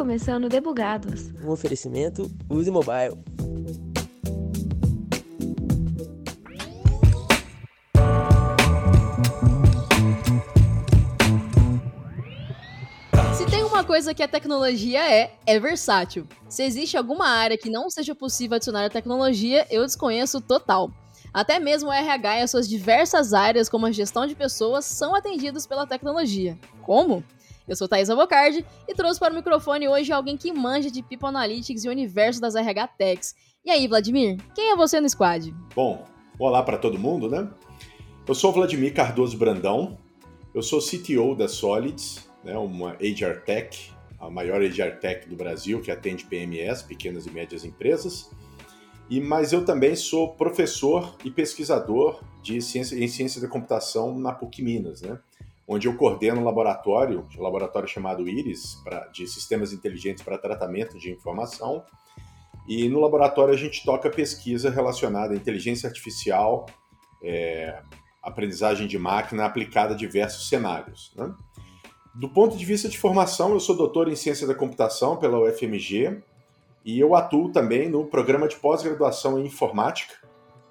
começando Debugados. Um oferecimento Use Mobile. Se tem uma coisa que a tecnologia é, é versátil. Se existe alguma área que não seja possível adicionar a tecnologia, eu desconheço total. Até mesmo o RH e as suas diversas áreas, como a gestão de pessoas, são atendidos pela tecnologia. Como? Eu sou Thaís Avocardi e trouxe para o microfone hoje alguém que manja de People Analytics e o universo das RH Techs. E aí, Vladimir, quem é você no squad? Bom, olá para todo mundo, né? Eu sou Vladimir Cardoso Brandão, eu sou CTO da Solids, né, uma HR Tech, a maior HR Tech do Brasil, que atende PMS, pequenas e médias empresas. E, mas eu também sou professor e pesquisador de ciência, em ciência da computação na PUC Minas, né? Onde eu coordeno um laboratório, um laboratório chamado IRIS, pra, de sistemas inteligentes para tratamento de informação. E no laboratório a gente toca pesquisa relacionada à inteligência artificial, é, aprendizagem de máquina aplicada a diversos cenários. Né? Do ponto de vista de formação, eu sou doutor em ciência da computação pela UFMG e eu atuo também no programa de pós-graduação em informática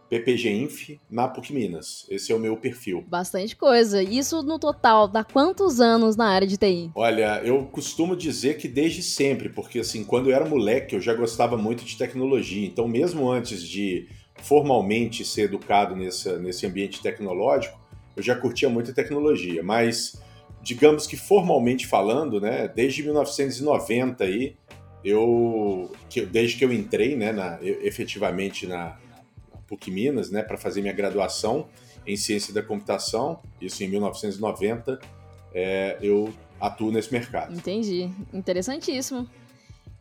PPG Inf na PUC Minas. Esse é o meu perfil. Bastante coisa. Isso no total, dá quantos anos na área de TI? Olha, eu costumo dizer que desde sempre, porque assim, quando eu era moleque, eu já gostava muito de tecnologia. Então, mesmo antes de formalmente ser educado nesse, nesse ambiente tecnológico, eu já curtia muito tecnologia. Mas, digamos que formalmente falando, né, desde 1990 aí, eu, desde que eu entrei, né, na, efetivamente na, PUC Minas, né, para fazer minha graduação em ciência da computação, isso em 1990, é, eu atuo nesse mercado. Entendi, interessantíssimo.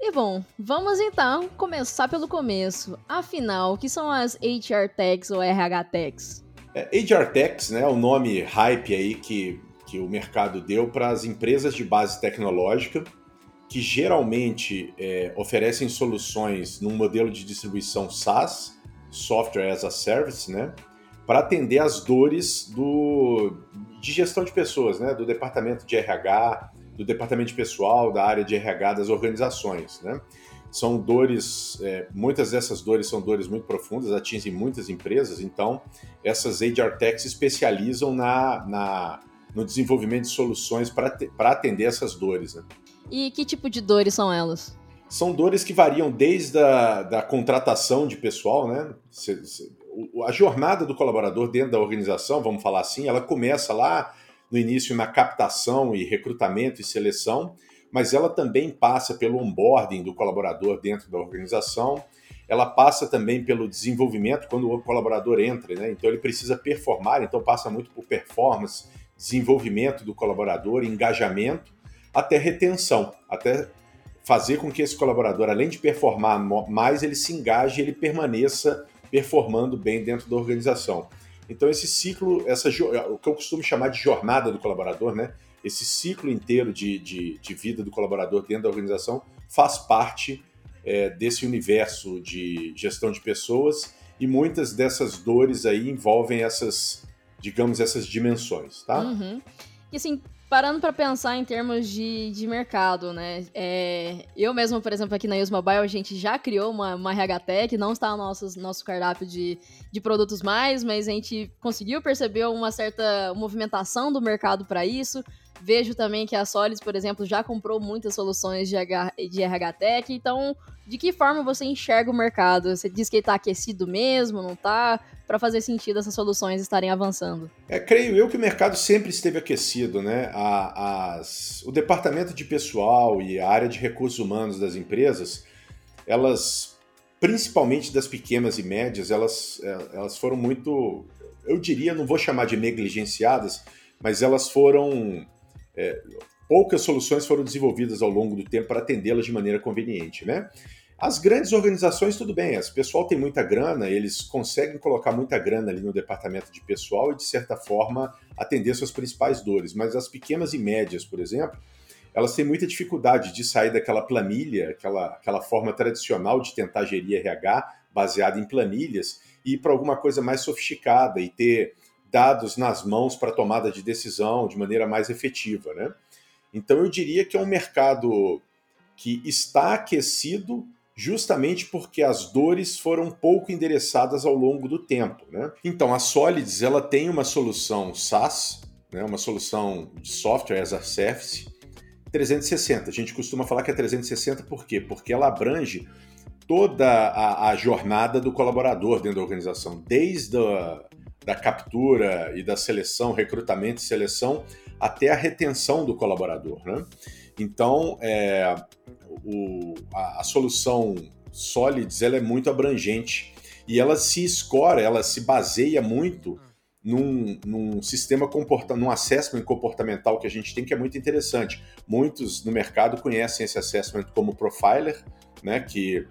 E bom, vamos então começar pelo começo. Afinal, o que são as HR Techs ou RH Techs? É, HR Techs, né, é o nome hype aí que, que o mercado deu para as empresas de base tecnológica que geralmente é, oferecem soluções num modelo de distribuição SaaS, Software as a Service, né? Para atender as dores do, de gestão de pessoas, né? Do departamento de RH, do departamento de pessoal, da área de RH das organizações, né? São dores, é, muitas dessas dores são dores muito profundas, atingem muitas empresas, então essas HR Techs se especializam na, na, no desenvolvimento de soluções para atender essas dores. Né? E que tipo de dores são elas? São dores que variam desde a da contratação de pessoal, né? A jornada do colaborador dentro da organização, vamos falar assim, ela começa lá no início na captação e recrutamento e seleção, mas ela também passa pelo onboarding do colaborador dentro da organização, ela passa também pelo desenvolvimento quando o colaborador entra, né? Então ele precisa performar, então passa muito por performance, desenvolvimento do colaborador, engajamento, até retenção, até fazer com que esse colaborador, além de performar mais, ele se engaje ele permaneça performando bem dentro da organização. Então esse ciclo, essa, o que eu costumo chamar de jornada do colaborador, né? Esse ciclo inteiro de, de, de vida do colaborador dentro da organização faz parte é, desse universo de gestão de pessoas e muitas dessas dores aí envolvem essas, digamos, essas dimensões, tá? Uhum. E assim, parando para pensar em termos de, de mercado, né? É, eu mesmo, por exemplo, aqui na Use Mobile, a gente já criou uma, uma RH Tech, não está no nosso, nosso cardápio de, de produtos mais, mas a gente conseguiu perceber uma certa movimentação do mercado para isso. Vejo também que a Solids, por exemplo, já comprou muitas soluções de, RH Tech. Então, de que forma você enxerga o mercado? Você diz que está aquecido mesmo, não está? Para fazer sentido essas soluções estarem avançando? É, creio eu que o mercado sempre esteve aquecido, né? A, as, o departamento de pessoal e a área de recursos humanos das empresas, elas, principalmente das pequenas e médias, elas, é, elas foram muito, eu diria, não vou chamar de negligenciadas, mas elas foram é, poucas soluções foram desenvolvidas ao longo do tempo para atendê-las de maneira conveniente, né? As grandes organizações, tudo bem, o pessoal tem muita grana, eles conseguem colocar muita grana ali no departamento de pessoal e, de certa forma, atender suas principais dores. Mas as pequenas e médias, por exemplo, elas têm muita dificuldade de sair daquela planilha, aquela, aquela forma tradicional de tentar gerir RH baseada em planilhas e ir para alguma coisa mais sofisticada e ter dados nas mãos para tomada de decisão de maneira mais efetiva, né? Então eu diria que é um mercado que está aquecido justamente porque as dores foram pouco endereçadas ao longo do tempo. Né? Então, a Solids ela tem uma solução SaaS, né, uma solução de software as a service, 360. A gente costuma falar que é 360 por quê? Porque ela abrange toda a, a jornada do colaborador dentro da organização, desde a da captura e da seleção, recrutamento e seleção, até a retenção do colaborador. Né? Então, é, o, a, a, solução Solids ela é muito abrangente e ela se escora, ela se baseia muito num, num sistema comportamental, num assessment comportamental que a gente tem que é muito interessante. Muitos no mercado conhecem esse assessment como profiler, né, que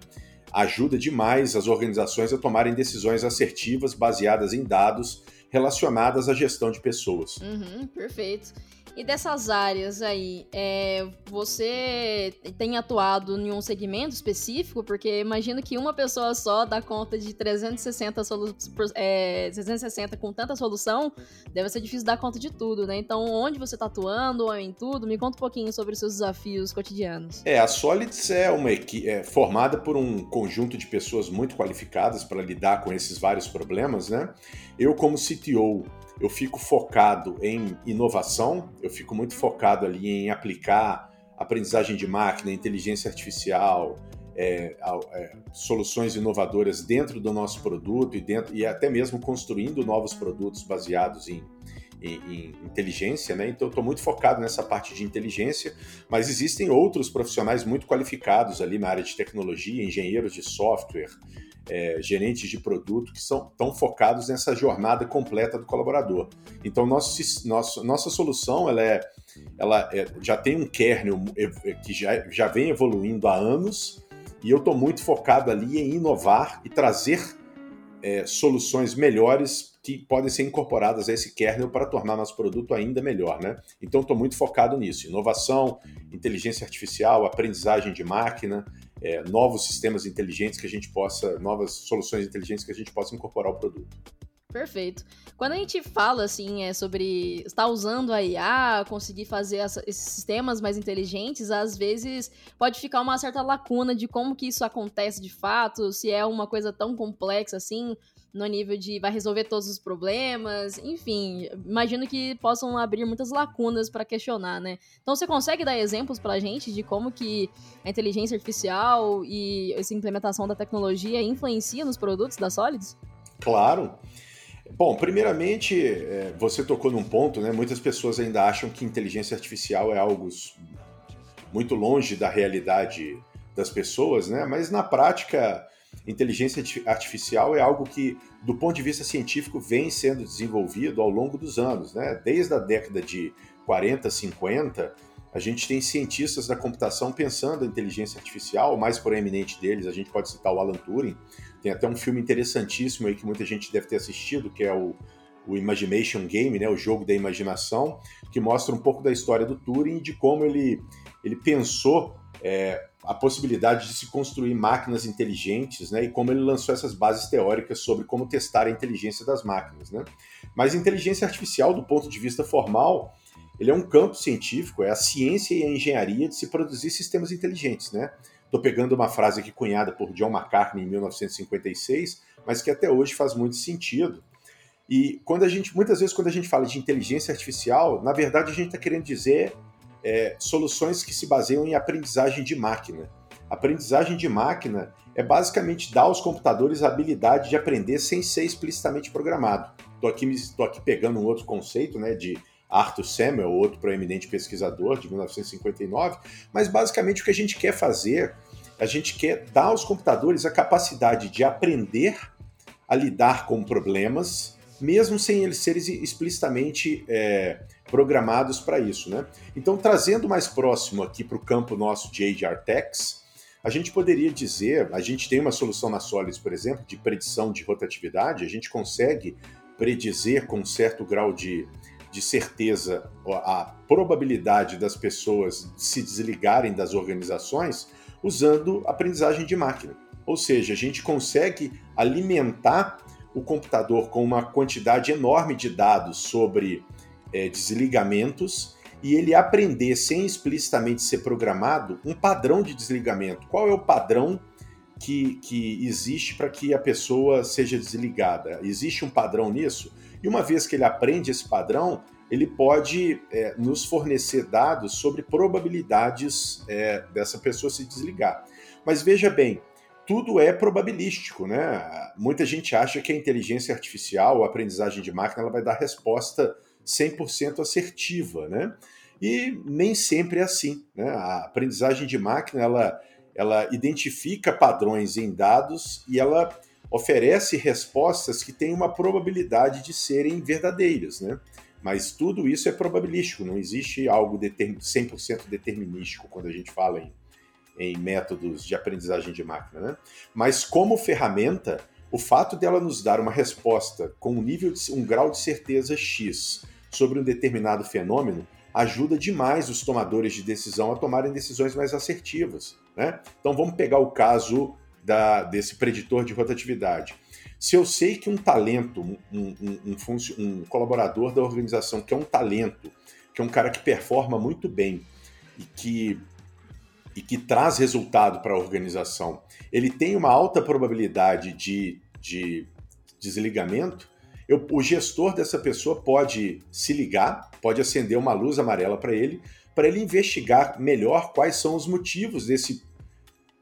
ajuda demais as organizações a tomarem decisões assertivas baseadas em dados relacionadas à gestão de pessoas. Uhum, perfeito. E dessas áreas aí, é, você tem atuado em um segmento específico? Porque imagino que uma pessoa só dá conta de 360, solu é, 360 com tanta solução, deve ser difícil dar conta de tudo, né? Então, onde você está atuando ou em tudo? Me conta um pouquinho sobre os seus desafios cotidianos. É, a Solids é uma equipe é, formada por um conjunto de pessoas muito qualificadas para lidar com esses vários problemas, né? Eu, como CTO, eu fico focado em inovação, eu fico muito focado ali em aplicar aprendizagem de máquina, inteligência artificial, é, é, soluções inovadoras dentro do nosso produto e, dentro, e até mesmo construindo novos produtos baseados em, em, em inteligência, né? Então, estou muito focado nessa parte de inteligência, mas existem outros profissionais muito qualificados ali na área de tecnologia, engenheiros de software, é, gerentes de produto que são tão focados nessa jornada completa do colaborador. Então, nosso, nosso, nossa solução ela, é, ela é, já tem um kernel que já, já vem evoluindo há anos e eu estou muito focado ali em inovar e trazer é, soluções melhores que podem ser incorporadas a esse kernel para tornar nosso produto ainda melhor. Né? Então, estou muito focado nisso: inovação, inteligência artificial, aprendizagem de máquina, é, novos sistemas inteligentes que a gente possa, novas soluções inteligentes que a gente possa incorporar ao produto. Perfeito. Quando a gente fala assim é sobre estar usando a IA, conseguir fazer essa, esses sistemas mais inteligentes, às vezes pode ficar uma certa lacuna de como que isso acontece de fato, se é uma coisa tão complexa assim, no nível de vai resolver todos os problemas, enfim, imagino que possam abrir muitas lacunas para questionar, né? Então você consegue dar exemplos para a gente de como que a inteligência artificial e essa implementação da tecnologia influencia nos produtos da Solids? Claro. Bom, primeiramente, é, você tocou num ponto, né? Muitas pessoas ainda acham que inteligência artificial é algo muito longe da realidade das pessoas, né? Mas na prática, inteligência artificial é algo que, do ponto de vista científico, vem sendo desenvolvido ao longo dos anos. Né? Desde a década de 40, 50, a gente tem cientistas da computação pensando em inteligência artificial, o mais proeminente deles, a gente pode citar o Alan Turing. Tem até um filme interessantíssimo aí que muita gente deve ter assistido, que é o, o Imagination Game, né, o jogo da imaginação, que mostra um pouco da história do Turing e de como ele, ele pensou é, a possibilidade de se construir máquinas inteligentes, né, e como ele lançou essas bases teóricas sobre como testar a inteligência das máquinas, né. Mas inteligência artificial, do ponto de vista formal, ele é um campo científico, é a ciência e a engenharia de se produzir sistemas inteligentes, né. Estou pegando uma frase aqui cunhada por John McCartney em 1956, mas que até hoje faz muito sentido. E quando a gente, muitas vezes, quando a gente fala de inteligência artificial, na verdade a gente está querendo dizer é, soluções que se baseiam em aprendizagem de máquina. Aprendizagem de máquina é basicamente dar aos computadores a habilidade de aprender sem ser explicitamente programado. Estou aqui, aqui pegando um outro conceito né, de Arthur Samuel, outro proeminente pesquisador de 1959, mas basicamente o que a gente quer fazer, a gente quer dar aos computadores a capacidade de aprender a lidar com problemas, mesmo sem eles serem explicitamente é, programados para isso. Né? Então, trazendo mais próximo aqui para o campo nosso de HR Techs, a gente poderia dizer, a gente tem uma solução na Solids, por exemplo, de predição de rotatividade, a gente consegue predizer com um certo grau de, de certeza a probabilidade das pessoas se desligarem das organizações usando aprendizagem de máquina. Ou seja, a gente consegue alimentar o computador com uma quantidade enorme de dados sobre é, desligamentos e ele aprender, sem explicitamente ser programado, um padrão de desligamento. Qual é o padrão que, que existe para que a pessoa seja desligada? Existe um padrão nisso? E uma vez que ele aprende esse padrão, ele pode é, nos fornecer dados sobre probabilidades é, dessa pessoa se desligar. Mas veja bem, tudo é probabilístico, né? Muita gente acha que a inteligência artificial, a aprendizagem de máquina, ela vai dar resposta 100% assertiva, né? E nem sempre é assim, né? A aprendizagem de máquina, ela, ela identifica padrões em dados e ela oferece respostas que têm uma probabilidade de serem verdadeiras, né? Mas tudo isso é probabilístico, não existe algo 100% determinístico quando a gente fala em, em métodos de aprendizagem de máquina. Né? Mas como ferramenta, o fato dela nos dar uma resposta com um nível de, um grau de certeza X sobre um determinado fenômeno ajuda demais os tomadores de decisão a tomarem decisões mais assertivas. Né? Então vamos pegar o caso da, desse preditor de rotatividade. Se eu sei que um talento, um, um, um, um, colaborador da organização que é um talento, que é um cara que performa muito bem e que, e que traz resultado para a organização, ele tem uma alta probabilidade de, de desligamento, eu, o gestor dessa pessoa pode se ligar, pode acender uma luz amarela para ele, para ele investigar melhor quais são os motivos desse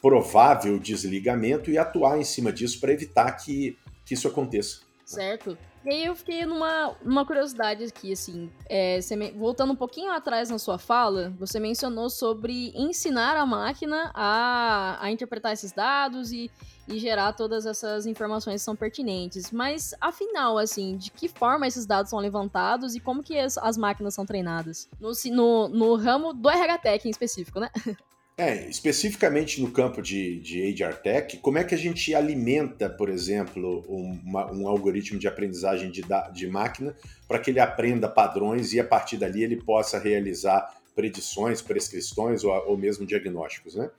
provável desligamento e atuar em cima disso para evitar que que isso aconteça. Certo. E aí eu fiquei numa, numa curiosidade aqui, assim, é, me, voltando um pouquinho atrás na sua fala, você mencionou sobre ensinar a máquina a, a interpretar esses dados e, e gerar todas essas informações que são pertinentes. Mas, afinal, assim, de que forma esses dados são levantados e como que as, as máquinas são treinadas? No, no, no ramo do RH Tech em específico, né? É, especificamente no campo de, de HR Tech, como é que a gente alimenta, por exemplo, uma, um algoritmo de aprendizagem de, de máquina para que ele aprenda padrões e a partir dali ele possa realizar predições, prescrições ou, ou mesmo diagnósticos, né?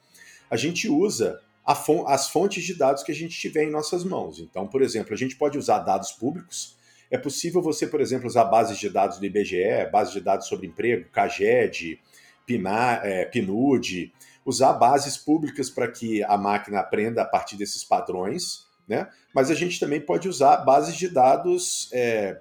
A gente usa fon as fontes de dados que a gente tiver em nossas mãos. Então, por exemplo, a gente pode usar dados públicos. É possível você, por exemplo, usar bases de dados do IBGE, bases de dados sobre emprego, CAGED, PNA, é, PNUD, usar bases públicas para que a máquina aprenda a partir desses padrões, né? Mas a gente também pode usar bases de dados é,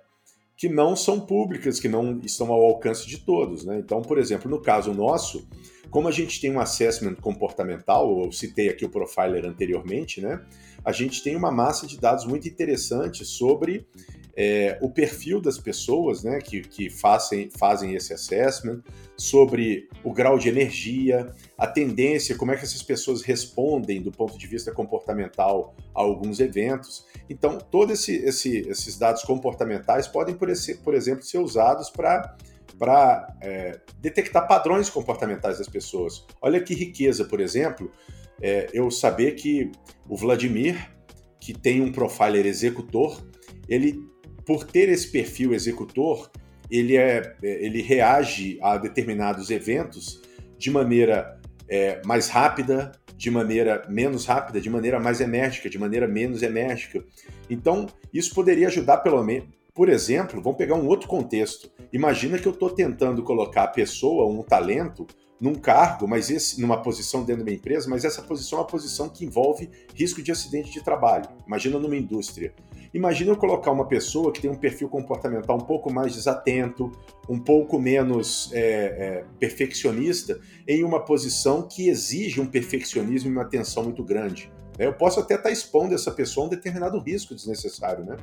que não são públicas, que não estão ao alcance de todos, né? Então, por exemplo, no caso nosso, como a gente tem um assessment comportamental, eu citei aqui o profiler anteriormente, né? A gente tem uma massa de dados muito interessante sobre é, o perfil das pessoas né, que, que fazem, fazem esse assessment, sobre o grau de energia, a tendência, como é que essas pessoas respondem do ponto de vista comportamental a alguns eventos. Então, todos esse, esse, esses dados comportamentais podem, por, esse, por exemplo, ser usados para para é, detectar padrões comportamentais das pessoas. Olha que riqueza, por exemplo, é, eu saber que o Vladimir, que tem um profiler executor, ele por ter esse perfil executor, ele, é, ele reage a determinados eventos de maneira é, mais rápida, de maneira menos rápida, de maneira mais enérgica, de maneira menos enérgica. Então, isso poderia ajudar, pelo menos. Por exemplo, vamos pegar um outro contexto. Imagina que eu estou tentando colocar a pessoa, um talento, num cargo, mas esse, numa posição dentro da minha empresa, mas essa posição é uma posição que envolve risco de acidente de trabalho. Imagina numa indústria. Imagina eu colocar uma pessoa que tem um perfil comportamental um pouco mais desatento, um pouco menos é, é, perfeccionista, em uma posição que exige um perfeccionismo e uma atenção muito grande. Eu posso até estar expondo essa pessoa a um determinado risco desnecessário. Né?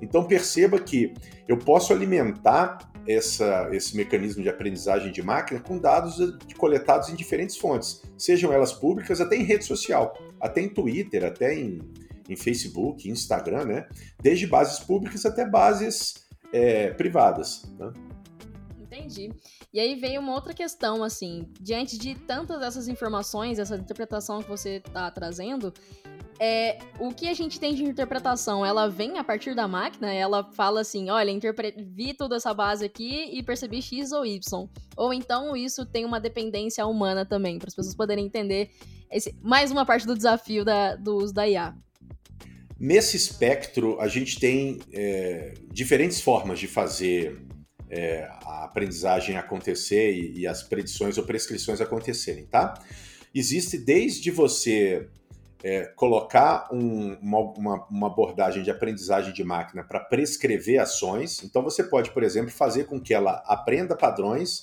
Então perceba que eu posso alimentar essa, esse mecanismo de aprendizagem de máquina com dados coletados em diferentes fontes, sejam elas públicas, até em rede social, até em Twitter, até em, em Facebook, Instagram, né? Desde bases públicas até bases é, privadas. Né? Entendi. E aí veio uma outra questão, assim, diante de tantas dessas informações, essa interpretação que você está trazendo, é, o que a gente tem de interpretação, ela vem a partir da máquina, ela fala assim, olha, vi toda essa base aqui e percebi X ou Y. Ou então isso tem uma dependência humana também, para as pessoas poderem entender esse, mais uma parte do desafio da, do uso da IA. Nesse espectro, a gente tem é, diferentes formas de fazer é, a aprendizagem acontecer e, e, as predições ou prescrições acontecerem, tá? Existe desde você é, colocar um, uma, uma, abordagem de aprendizagem de máquina para prescrever ações. Então você pode, por exemplo, fazer com que ela aprenda padrões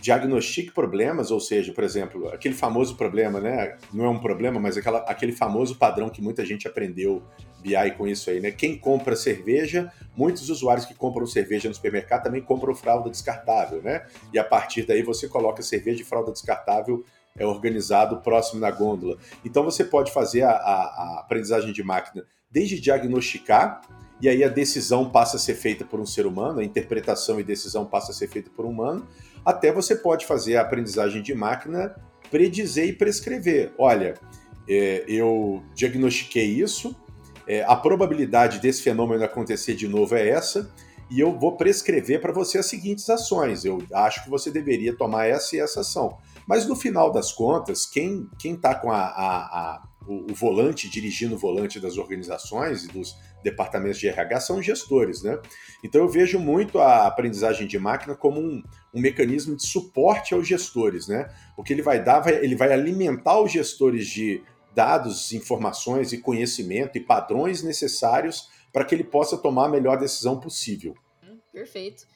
diagnostique problemas, ou seja, por exemplo, aquele famoso problema, né? Não é um problema, mas aquela, aquele famoso padrão que muita gente aprendeu BI com isso aí, né? Quem compra cerveja, muitos usuários que compram cerveja no supermercado também compram fralda descartável, né? E a partir daí você coloca cerveja e fralda descartável é organizado próximo na gôndola. Então você pode fazer a, a, a aprendizagem de máquina desde diagnosticar e aí a decisão passa a ser feita por um ser humano, a interpretação e decisão passa a ser feita por um humano, até você pode fazer a aprendizagem de máquina, predizer e prescrever. Olha, é, eu diagnostiquei isso, é, a probabilidade desse fenômeno acontecer de novo é essa, e eu vou prescrever para você as seguintes ações. Eu acho que você deveria tomar essa e essa ação. Mas no final das contas, quem está com a, a, a o, o, volante, dirigindo o volante das organizações e dos departamentos de RH são gestores, né? Então eu vejo muito a aprendizagem de máquina como um, um mecanismo de suporte aos gestores, né? O que ele vai dar, vai, ele vai alimentar os gestores de dados, informações e conhecimento e padrões necessários para que ele possa tomar a melhor decisão possível. Perfeito.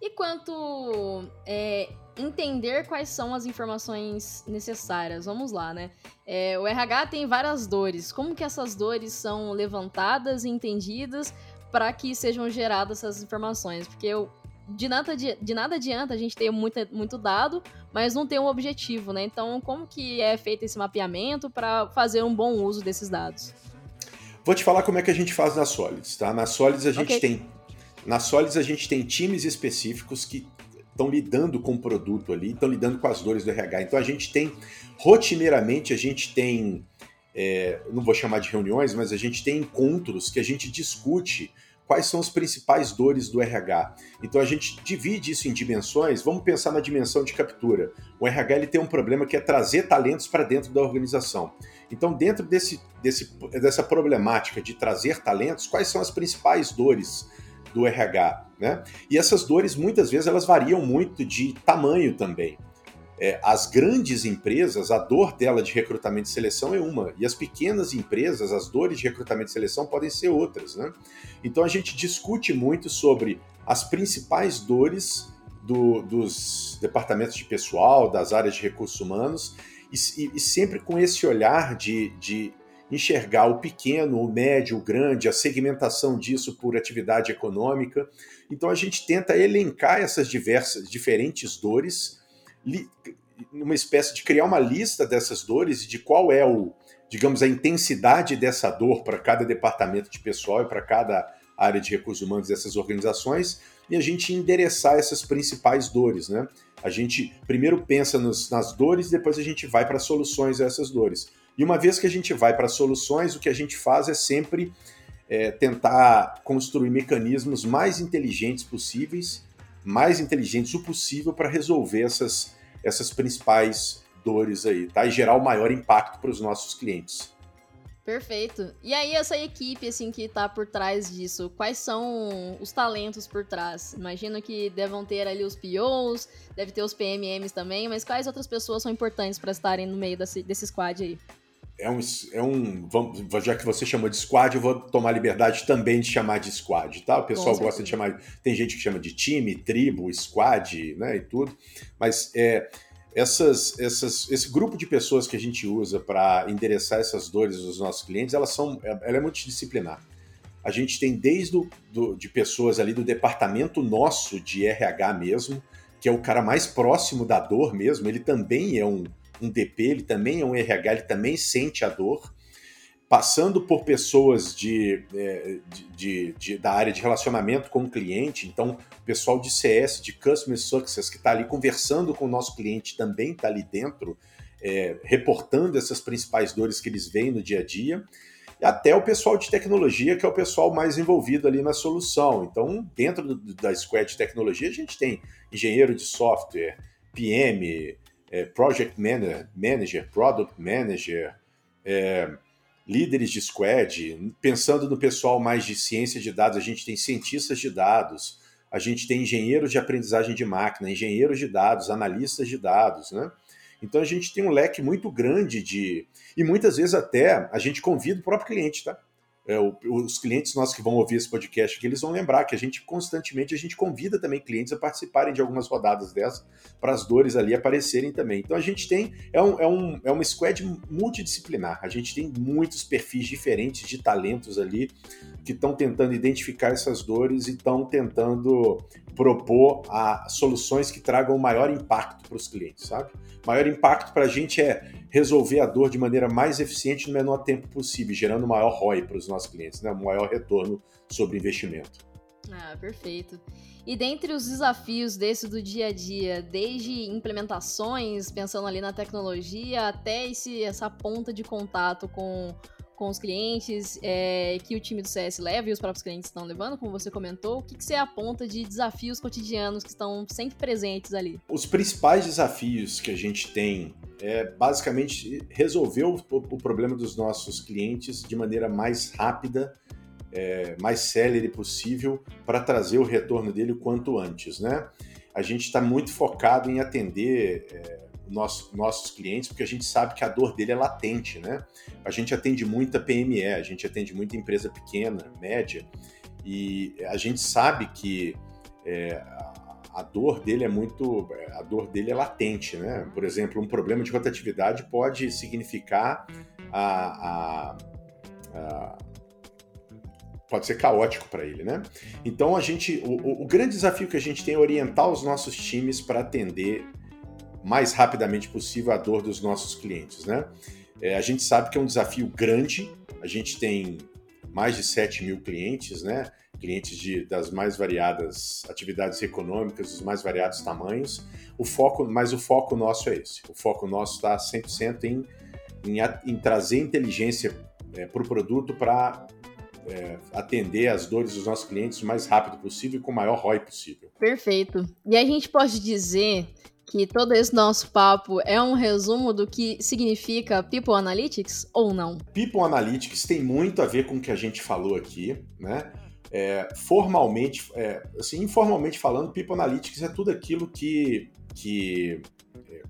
E quanto é, entender quais são as informações necessárias, vamos lá, né? É, o RH tem várias dores. Como que essas dores são levantadas e entendidas para que sejam geradas essas informações? Porque eu, de, nada, de, de nada adianta a gente ter muito, muito dado, mas não ter um objetivo, né? Então, como que é feito esse mapeamento para fazer um bom uso desses dados? Vou te falar como é que a gente faz na Solids, tá? Na Solids a gente okay. tem na Solids a gente tem times específicos que estão lidando com o produto ali, estão lidando com as dores do RH. Então a gente tem, rotineiramente, a gente tem, é, não vou chamar de reuniões, mas a gente tem encontros que a gente discute quais são as principais dores do RH. Então a gente divide isso em dimensões. Vamos pensar na dimensão de captura. O RH ele tem um problema que é trazer talentos para dentro da organização. Então, dentro desse, desse, dessa problemática de trazer talentos, quais são as principais dores do RH, né? E essas dores muitas vezes elas variam muito de tamanho também. É, as grandes empresas, a dor dela de recrutamento e seleção é uma, e as pequenas empresas, as dores de recrutamento e seleção podem ser outras, né? Então a gente discute muito sobre as principais dores do, dos departamentos de pessoal, das áreas de recursos humanos, e, e sempre com esse olhar de, de enxergar o pequeno, o médio, o grande, a segmentação disso por atividade econômica. Então a gente tenta elencar essas diversas, diferentes dores, numa espécie de criar uma lista dessas dores e de qual é o, digamos, a intensidade dessa dor para cada departamento de pessoal e para cada área de recursos humanos dessas organizações e a gente endereçar essas principais dores, né? A gente primeiro pensa nos, nas dores, depois a gente vai para soluções a essas dores. E uma vez que a gente vai para soluções, o que a gente faz é sempre é, tentar construir mecanismos mais inteligentes possíveis, mais inteligentes o possível para resolver essas, essas principais dores aí, tá? E gerar o maior impacto para os nossos clientes. Perfeito. E aí, essa equipe, assim, que tá por trás disso, quais são os talentos por trás? Imagino que devam ter ali os POs, deve ter os PMMs também, mas quais outras pessoas são importantes para estarem no meio desse, desse squad aí? É um, é um vamos, já que você chamou de squad, eu vou tomar liberdade também de chamar de squad, tá? O pessoal gosta de chamar, tem gente que chama de time, tribo, squad, né, e tudo, mas é, essas, essas, esse grupo de pessoas que a gente usa para endereçar essas dores dos nossos clientes, elas são, ela é multidisciplinar. A gente tem desde do, do, de pessoas ali do departamento nosso de RH mesmo, que é o cara mais próximo da dor mesmo, ele também é um um DP, ele também é um RH, ele também sente a dor, passando por pessoas de, é, de, de, de, da área de relacionamento com o cliente, então pessoal de CS, de Customer Success, que está ali conversando com o nosso cliente, também está ali dentro, é, reportando essas principais dores que eles veem no dia a dia, e até o pessoal de tecnologia, que é o pessoal mais envolvido ali na solução. Então, dentro do, da Squad de tecnologia, a gente tem engenheiro de software, PM, é, project manager, manager, product manager, é, líderes de squad. Pensando no pessoal mais de ciência de dados, a gente tem cientistas de dados, a gente tem engenheiros de aprendizagem de máquina, engenheiros de dados, analistas de dados, né? Então a gente tem um leque muito grande de. E muitas vezes até a gente convida o próprio cliente, tá? É, os clientes nossos que vão ouvir esse podcast aqui, eles vão lembrar que a gente constantemente a gente convida também clientes a participarem de algumas rodadas dessas para as dores ali aparecerem também. Então a gente tem é, um, é, um, é uma squad multidisciplinar. A gente tem muitos perfis diferentes de talentos ali que estão tentando identificar essas dores e estão tentando propor a soluções que tragam maior impacto para os clientes, sabe? Maior impacto para a gente é resolver a dor de maneira mais eficiente no menor tempo possível, gerando maior ROI para os nossos clientes, né? um maior retorno sobre investimento. Ah, perfeito. E dentre os desafios desse do dia a dia, desde implementações, pensando ali na tecnologia, até esse, essa ponta de contato com com os clientes é, que o time do CS leva e os próprios clientes estão levando, como você comentou, o que, que você aponta de desafios cotidianos que estão sempre presentes ali? Os principais desafios que a gente tem é basicamente resolver o, o problema dos nossos clientes de maneira mais rápida, é, mais célere possível, para trazer o retorno dele o quanto antes, né? A gente está muito focado em atender é, nosso, nossos clientes, porque a gente sabe que a dor dele é latente, né? A gente atende muita PME, a gente atende muita empresa pequena, média, e a gente sabe que é, a dor dele é muito, a dor dele é latente, né? Por exemplo, um problema de rotatividade pode significar a, a, a pode ser caótico para ele, né? Então a gente, o, o, grande desafio que a gente tem é orientar os nossos times para atender mais rapidamente possível a dor dos nossos clientes, né? É, a gente sabe que é um desafio grande, a gente tem mais de 7 mil clientes, né? Clientes de, das mais variadas atividades econômicas, dos mais variados tamanhos. O foco, mas o foco nosso é esse. O foco nosso está 100% em, em, em trazer inteligência é, para o produto para é, atender as dores dos nossos clientes o mais rápido possível e com o maior ROI possível. Perfeito. E a gente pode dizer que todo esse nosso papo é um resumo do que significa People Analytics ou não? People Analytics tem muito a ver com o que a gente falou aqui, né? É, formalmente, é, assim, informalmente falando, People Analytics é tudo aquilo que, que, é,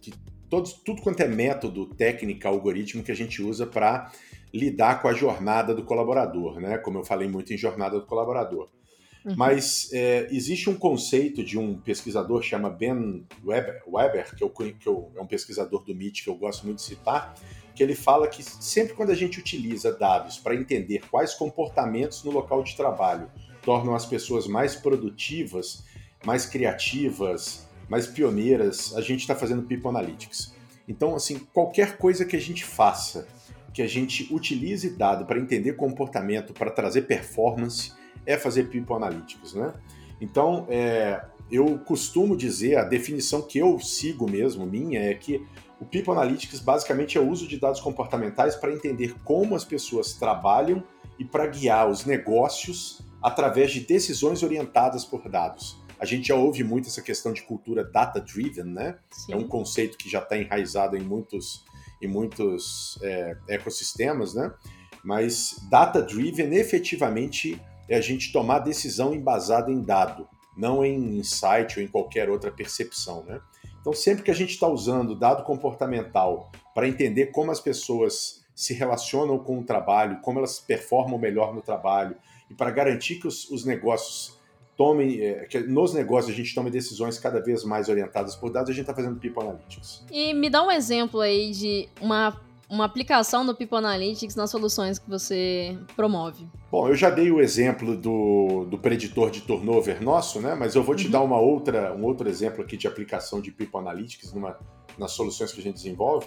que todos, tudo quanto é método, técnica, algoritmo que a gente usa para lidar com a jornada do colaborador, né? Como eu falei muito em jornada do colaborador. Uhum. Mas é, existe um conceito de um pesquisador chama Ben Weber, Weber que, eu, que eu, é um pesquisador do MIT que eu gosto muito de citar, que ele fala que sempre quando a gente utiliza dados para entender quais comportamentos no local de trabalho tornam as pessoas mais produtivas, mais criativas, mais pioneiras, a gente está fazendo People Analytics. Então, assim, qualquer coisa que a gente faça, que a gente utilize dado para entender comportamento, para trazer performance, é fazer People Analytics, né? Então, é, eu costumo dizer, a definição que eu sigo mesmo, minha, é que o People Analytics basicamente é o uso de dados comportamentais para entender como as pessoas trabalham e para guiar os negócios através de decisões orientadas por dados. A gente já ouve muito essa questão de cultura data-driven, né? Sim. É um conceito que já está enraizado em muitos, em muitos é, ecossistemas, né? Mas data-driven efetivamente é a gente tomar decisão embasada em dado, não em insight ou em qualquer outra percepção, né? Então, sempre que a gente está usando dado comportamental para entender como as pessoas se relacionam com o trabalho, como elas performam melhor no trabalho, e para garantir que os, os negócios tomem, é, que nos negócios a gente tome decisões cada vez mais orientadas por dados, a gente está fazendo People Analytics. E me dá um exemplo aí de uma uma aplicação do People Analytics nas soluções que você promove? Bom, eu já dei o exemplo do, do preditor de turnover nosso, né? Mas eu vou te uhum. dar uma outra, um outro exemplo aqui de aplicação de People Analytics numa, nas soluções que a gente desenvolve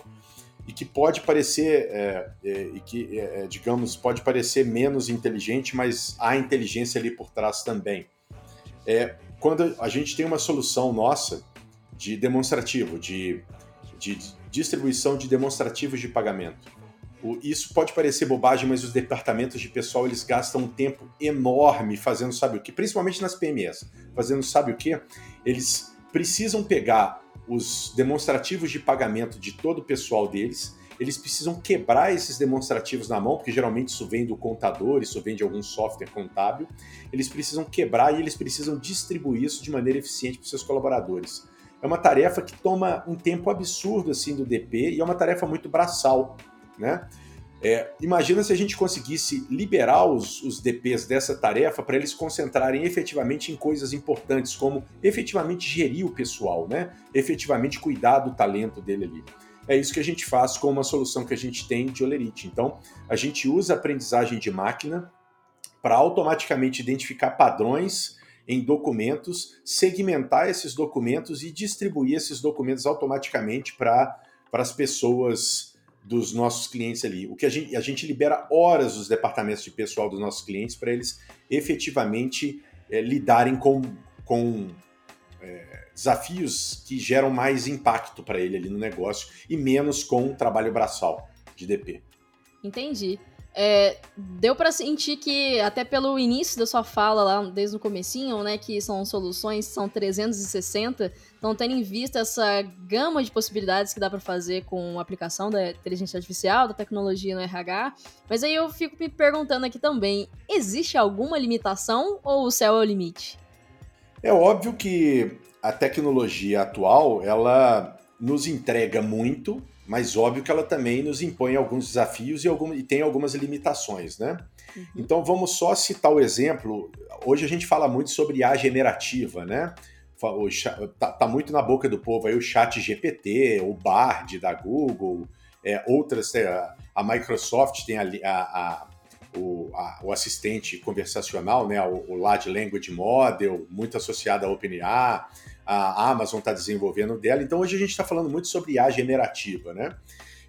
e que pode parecer, é, é, e que, é, é digamos, pode parecer menos inteligente, mas há inteligência ali por trás também. É, quando a gente tem uma solução nossa de demonstrativo, de, de distribuição de demonstrativos de pagamento. Isso pode parecer bobagem, mas os departamentos de pessoal eles gastam um tempo enorme fazendo sabe o que, principalmente nas PMEs, fazendo sabe o que? Eles precisam pegar os demonstrativos de pagamento de todo o pessoal deles eles precisam quebrar esses demonstrativos na mão, porque geralmente isso vem do contador, isso vem de algum software contábil. Eles precisam quebrar e eles precisam distribuir isso de maneira eficiente para os seus colaboradores. É uma tarefa que toma um tempo absurdo assim do DP e é uma tarefa muito braçal, né? É, imagina se a gente conseguisse liberar os, os DPs dessa tarefa para eles concentrarem efetivamente em coisas importantes, como efetivamente gerir o pessoal, né? efetivamente cuidar do talento dele ali. É isso que a gente faz com uma solução que a gente tem de Olerite. Então, a gente usa aprendizagem de máquina para automaticamente identificar padrões em documentos, segmentar esses documentos e distribuir esses documentos automaticamente para as pessoas dos nossos clientes ali. O que a gente, a gente libera horas dos departamentos de pessoal dos nossos clientes para eles efetivamente é, lidarem com, com é, desafios que geram mais impacto para ele ali no negócio e menos com o trabalho braçal de DP. Entendi. É, deu para sentir que, até pelo início da sua fala lá, desde o comecinho, né, que são soluções, são 360, então tendo em vista essa gama de possibilidades que dá para fazer com a aplicação da inteligência artificial, da tecnologia no RH, mas aí eu fico me perguntando aqui também, existe alguma limitação ou o céu é o limite? É óbvio que a tecnologia atual, ela nos entrega muito, mas óbvio que ela também nos impõe alguns desafios e, algum, e tem algumas limitações, né? Uhum. Então vamos só citar o exemplo. Hoje a gente fala muito sobre a generativa, né? Tá, tá, muito na boca do povo aí o chat GPT, o Bard da Google, é, outras, a, a, Microsoft tem a, a, o, o, assistente conversacional, né, o, o Large Language Model, muito associado à OpenAI, a Amazon está desenvolvendo dela. Então hoje a gente está falando muito sobre IA generativa, né?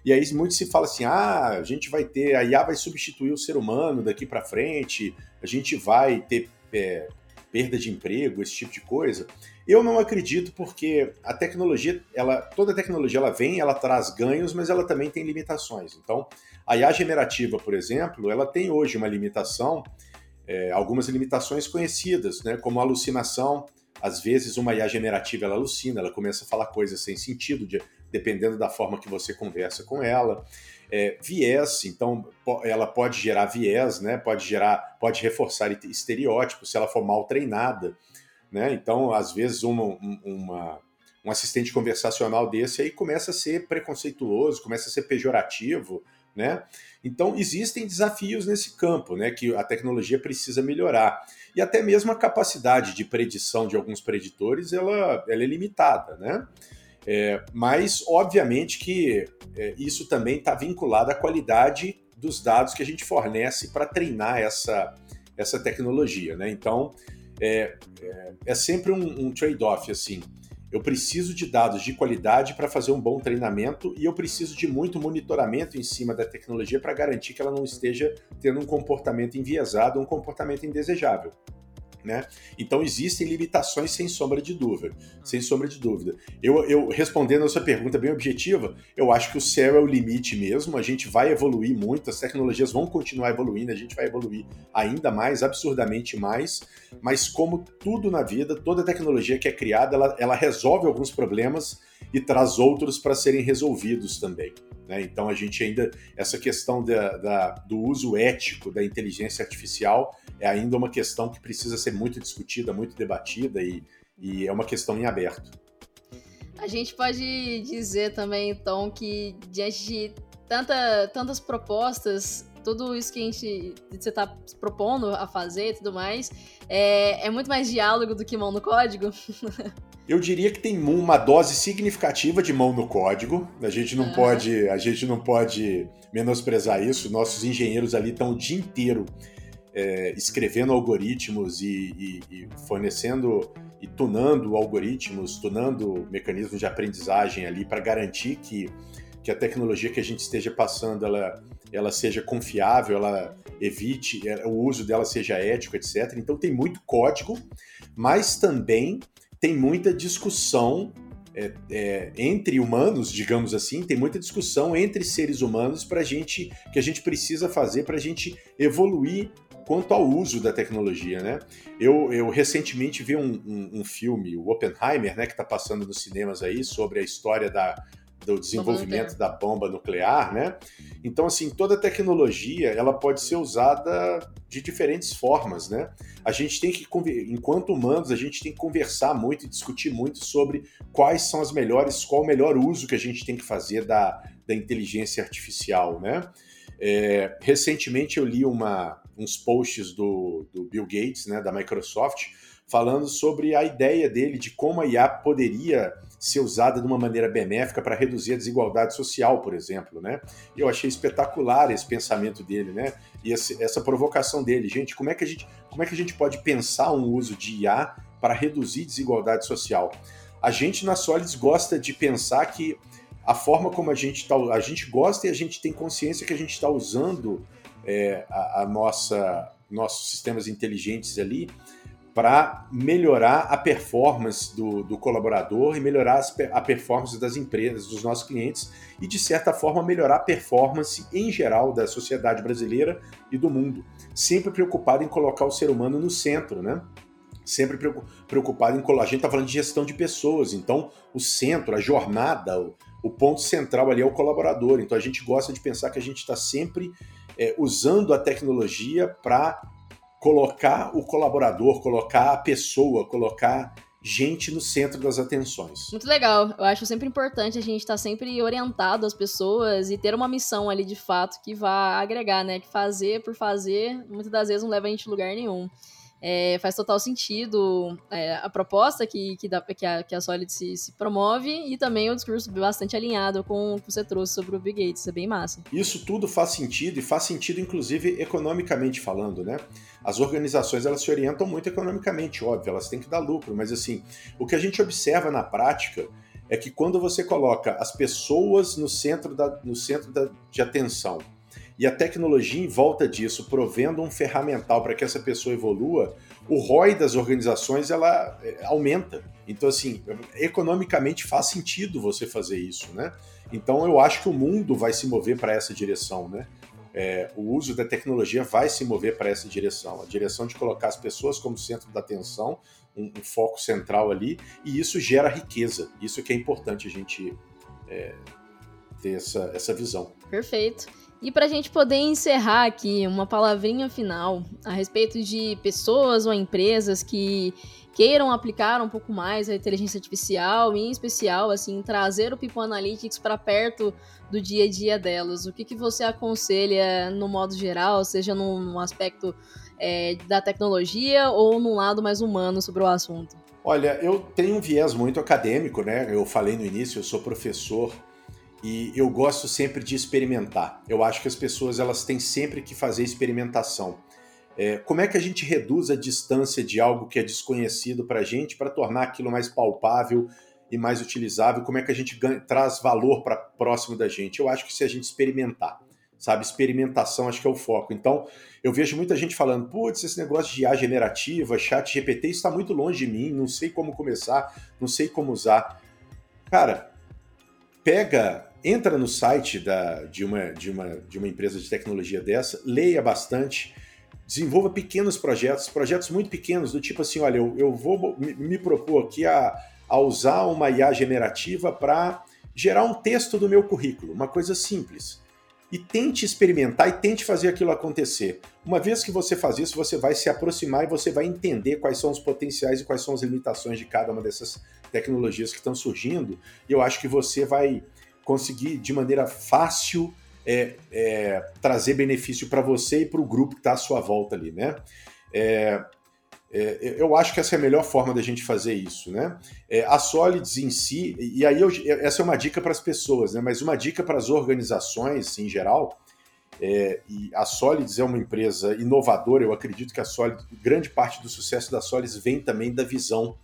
E aí muito se fala assim, ah, a gente vai ter, a IA vai substituir o ser humano daqui para frente, a gente vai ter é, perda de emprego, esse tipo de coisa. Eu não acredito porque a tecnologia, ela, toda tecnologia ela vem, ela traz ganhos, mas ela também tem limitações. Então, a IA generativa, por exemplo, ela tem hoje uma limitação, é, algumas limitações conhecidas, né, como alucinação, às vezes, uma IA generativa ela alucina, ela começa a falar coisas sem sentido, de, dependendo da forma que você conversa com ela. É, viés, então ela pode gerar viés, né? Pode gerar, pode reforçar estereótipos se ela for mal treinada, né? Então, às vezes, uma, uma, um assistente conversacional desse aí começa a ser preconceituoso, começa a ser pejorativo, né? Então, existem desafios nesse campo, né, que a tecnologia precisa melhorar. E até mesmo a capacidade de predição de alguns preditores, ela, ela é limitada, né? É, mas, obviamente, que é, isso também está vinculado à qualidade dos dados que a gente fornece para treinar essa, essa tecnologia, né? Então, é, é, é sempre um, um trade-off, assim. Eu preciso de dados de qualidade para fazer um bom treinamento e eu preciso de muito monitoramento em cima da tecnologia para garantir que ela não esteja tendo um comportamento enviesado, um comportamento indesejável. Né? Então existem limitações sem sombra de dúvida, sem sombra de dúvida. Eu, eu, respondendo a sua pergunta bem objetiva, eu acho que o céu é o limite mesmo. A gente vai evoluir muito, as tecnologias vão continuar evoluindo, a gente vai evoluir ainda mais, absurdamente mais. Mas como tudo na vida, toda tecnologia que é criada, ela, ela resolve alguns problemas e traz outros para serem resolvidos também. Né? Então a gente ainda essa questão da, da, do uso ético da inteligência artificial é ainda uma questão que precisa ser muito discutida, muito debatida e, e é uma questão em aberto. A gente pode dizer também, então, que diante de tanta, tantas propostas, tudo isso que a gente você está propondo a fazer e tudo mais, é, é muito mais diálogo do que mão no código? Eu diria que tem uma dose significativa de mão no código. A gente não pode, a gente não pode menosprezar isso. Nossos engenheiros ali estão o dia inteiro é, escrevendo algoritmos e, e, e, fornecendo e tunando algoritmos, tunando mecanismos de aprendizagem ali para garantir que, que a tecnologia que a gente esteja passando ela, ela seja confiável, ela evite, é, o uso dela seja ético, etc. Então tem muito código, mas também tem muita discussão é, é, entre humanos, digamos assim, tem muita discussão entre seres humanos para gente que a gente precisa fazer para a gente evoluir quanto ao uso da tecnologia, né? Eu, eu recentemente vi um, um, um filme, o Oppenheimer, né, que está passando nos cinemas aí, sobre a história da, do desenvolvimento da bomba nuclear, né? Então, assim, toda tecnologia ela pode ser usada de diferentes formas, né? A gente tem que, enquanto humanos, a gente tem que conversar muito e discutir muito sobre quais são as melhores, qual o melhor uso que a gente tem que fazer da, da inteligência artificial, né? É, recentemente eu li uma, uns posts do, do Bill Gates, né, da Microsoft, falando sobre a ideia dele de como a IA poderia ser usada de uma maneira benéfica para reduzir a desigualdade social, por exemplo, né? Eu achei espetacular esse pensamento dele, né? E esse, essa provocação dele, gente, como é que a gente, como é que a gente pode pensar um uso de IA para reduzir desigualdade social? A gente na Solids gosta de pensar que a forma como a gente está, a gente gosta e a gente tem consciência que a gente está usando é, a, a nossa nossos sistemas inteligentes ali para melhorar a performance do, do colaborador e melhorar a performance das empresas, dos nossos clientes e, de certa forma, melhorar a performance em geral da sociedade brasileira e do mundo. Sempre preocupado em colocar o ser humano no centro, né? Sempre preocupado em colocar. A gente está falando de gestão de pessoas, então o centro, a jornada, o, o ponto central ali é o colaborador. Então a gente gosta de pensar que a gente está sempre é, usando a tecnologia para colocar o colaborador, colocar a pessoa, colocar gente no centro das atenções. Muito legal. Eu acho sempre importante a gente estar tá sempre orientado às pessoas e ter uma missão ali de fato que vá agregar, né? Que fazer por fazer, muitas das vezes não leva a gente a lugar nenhum. É, faz total sentido é, a proposta que, que, dá, que, a, que a Solid se, se, promove e também o discurso bastante alinhado com o que você trouxe sobre o Big Gates, é bem massa. Isso tudo faz sentido e faz sentido inclusive economicamente falando, né? As organizações elas se orientam muito economicamente, óbvio, elas têm que dar lucro, mas assim, o que a gente observa na prática é que quando você coloca as pessoas no centro, da, no centro da, de atenção, e a tecnologia em volta disso, provendo um ferramental para que essa pessoa evolua, o ROI das organizações ela é, aumenta. Então, assim, economicamente faz sentido você fazer isso, né? Então, eu acho que o mundo vai se mover para essa direção, né? É, o uso da tecnologia vai se mover para essa direção, a direção de colocar as pessoas como centro da atenção, um, um foco central ali, e isso gera riqueza. Isso que é importante a gente é, ter essa, essa visão. Perfeito. E para a gente poder encerrar aqui, uma palavrinha final a respeito de pessoas ou empresas que queiram aplicar um pouco mais a inteligência artificial, em especial, assim, trazer o People Analytics para perto do dia a dia delas. O que, que você aconselha no modo geral, seja num aspecto é, da tecnologia ou num lado mais humano sobre o assunto? Olha, eu tenho um viés muito acadêmico, né? Eu falei no início, eu sou professor e eu gosto sempre de experimentar. Eu acho que as pessoas elas têm sempre que fazer experimentação. É, como é que a gente reduz a distância de algo que é desconhecido para a gente para tornar aquilo mais palpável e mais utilizável? Como é que a gente ganha, traz valor para próximo da gente? Eu acho que se a gente experimentar, sabe? Experimentação acho que é o foco. Então, eu vejo muita gente falando, putz, esse negócio de IA generativa, chat GPT, está muito longe de mim, não sei como começar, não sei como usar. Cara, pega entra no site da, de, uma, de, uma, de uma empresa de tecnologia dessa, leia bastante, desenvolva pequenos projetos, projetos muito pequenos, do tipo assim, olha, eu, eu vou me, me propor aqui a, a usar uma IA generativa para gerar um texto do meu currículo, uma coisa simples. E tente experimentar e tente fazer aquilo acontecer. Uma vez que você faz isso, você vai se aproximar e você vai entender quais são os potenciais e quais são as limitações de cada uma dessas tecnologias que estão surgindo. E eu acho que você vai conseguir de maneira fácil é, é, trazer benefício para você e para o grupo que está à sua volta ali, né? É, é, eu acho que essa é a melhor forma da gente fazer isso, né? É, a Solids em si, e aí eu, essa é uma dica para as pessoas, né? Mas uma dica para as organizações em geral. É, e a Solids é uma empresa inovadora. Eu acredito que a Solids, grande parte do sucesso da Solids vem também da visão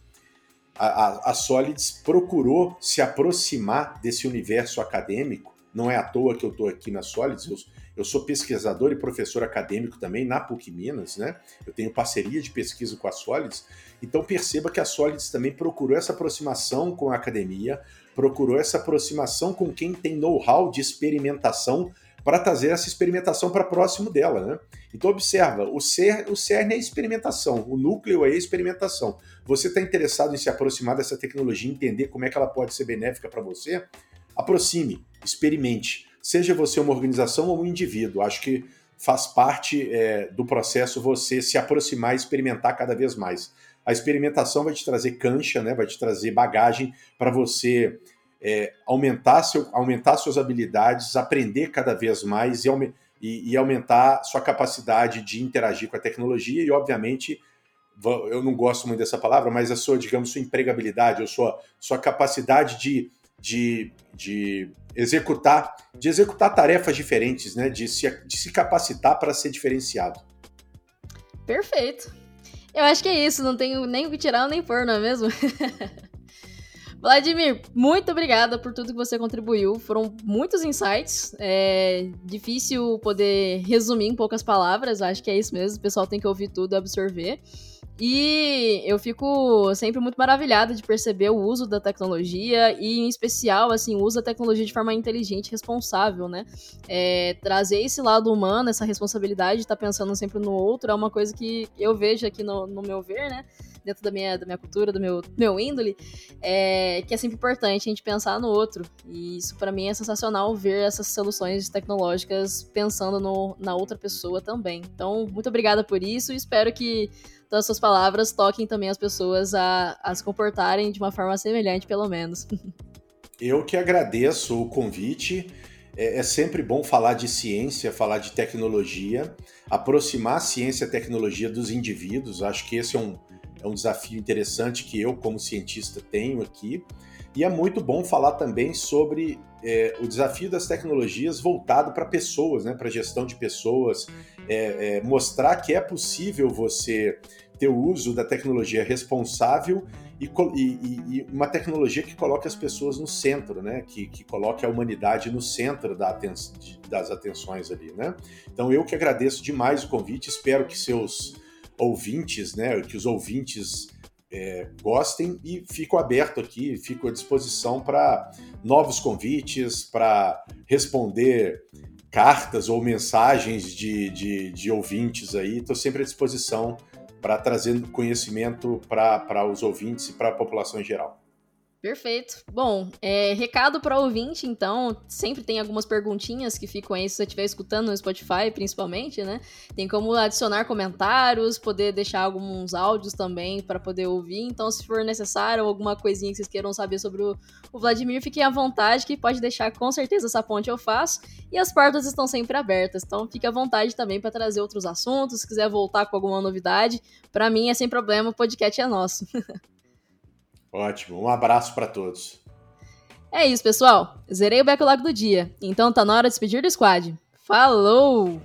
a, a, a Solids procurou se aproximar desse universo acadêmico. Não é à toa que eu estou aqui na Solids, eu, eu, sou pesquisador e professor acadêmico também na PUC Minas, né? Eu tenho parceria de pesquisa com a Solids. Então perceba que a Solids também procurou essa aproximação com a academia, procurou essa aproximação com quem tem know-how de experimentação para trazer essa experimentação para próximo dela. Né? Então, observa: o, cer o CERN é experimentação, o núcleo é experimentação. Você está interessado em se aproximar dessa tecnologia, entender como é que ela pode ser benéfica para você? aproxime, experimente. Seja você uma organização ou um indivíduo. Acho que faz parte é, do processo você se aproximar e experimentar cada vez mais. A experimentação vai te trazer cancha, né? vai te trazer bagagem para você é, aumentar, seu, aumentar suas habilidades, aprender cada vez mais e, e, e aumentar sua capacidade de interagir com a tecnologia e, obviamente, eu não gosto muito dessa palavra, mas a sua, digamos, sua empregabilidade, a sua, sua capacidade de, de, de executar, de executar tarefas diferentes, né? De se, de se capacitar para ser diferenciado. Perfeito. Eu acho que é isso, não tenho nem o que tirar nem pôr, não é mesmo? Vladimir, muito obrigada por tudo que você contribuiu. Foram muitos insights. É difícil poder resumir em poucas palavras. Acho que é isso mesmo. O pessoal tem que ouvir tudo, absorver. E eu fico sempre muito maravilhada de perceber o uso da tecnologia e, em especial, assim, o uso da tecnologia de forma inteligente e responsável, né? É, trazer esse lado humano, essa responsabilidade de estar tá pensando sempre no outro, é uma coisa que eu vejo aqui no, no meu ver, né? Dentro da minha, da minha cultura, do meu, meu índole, é, que é sempre importante a gente pensar no outro. E isso, para mim, é sensacional ver essas soluções tecnológicas pensando no, na outra pessoa também. Então, muito obrigada por isso e espero que das suas palavras toquem também as pessoas a, a se comportarem de uma forma semelhante, pelo menos. Eu que agradeço o convite. É, é, sempre bom falar de ciência, falar de tecnologia, aproximar a ciência e a tecnologia dos indivíduos. Acho que esse é um, é um desafio interessante que eu, como cientista, tenho aqui. E é muito bom falar também sobre é, o desafio das tecnologias voltado para pessoas, né, para gestão de pessoas, é, é, mostrar que é possível você ter o uso da tecnologia responsável e, e, e, uma tecnologia que coloque as pessoas no centro, né? Que, que coloque a humanidade no centro da aten das atenções ali, né? Então eu que agradeço demais o convite, espero que seus ouvintes, né? Que os ouvintes é, gostem e fico aberto aqui, fico à disposição para novos convites, para responder cartas ou mensagens de, de, de ouvintes aí. Estou sempre à disposição para trazer conhecimento para os ouvintes e para a população em geral. Perfeito. Bom, é, recado para ouvinte, então, sempre tem algumas perguntinhas que ficam aí se você estiver escutando no Spotify, principalmente, né? Tem como adicionar comentários, poder deixar alguns áudios também para poder ouvir. Então, se for necessário alguma coisinha que vocês queiram saber sobre o, o Vladimir, fiquem à vontade, que pode deixar com certeza essa ponte eu faço. E as portas estão sempre abertas, então fique à vontade também para trazer outros assuntos, se quiser voltar com alguma novidade. Para mim é sem problema, o podcast é nosso. Ótimo, um abraço para todos. É isso, pessoal. Zerei o backlog do dia, então tá na hora de despedir do squad. Falou!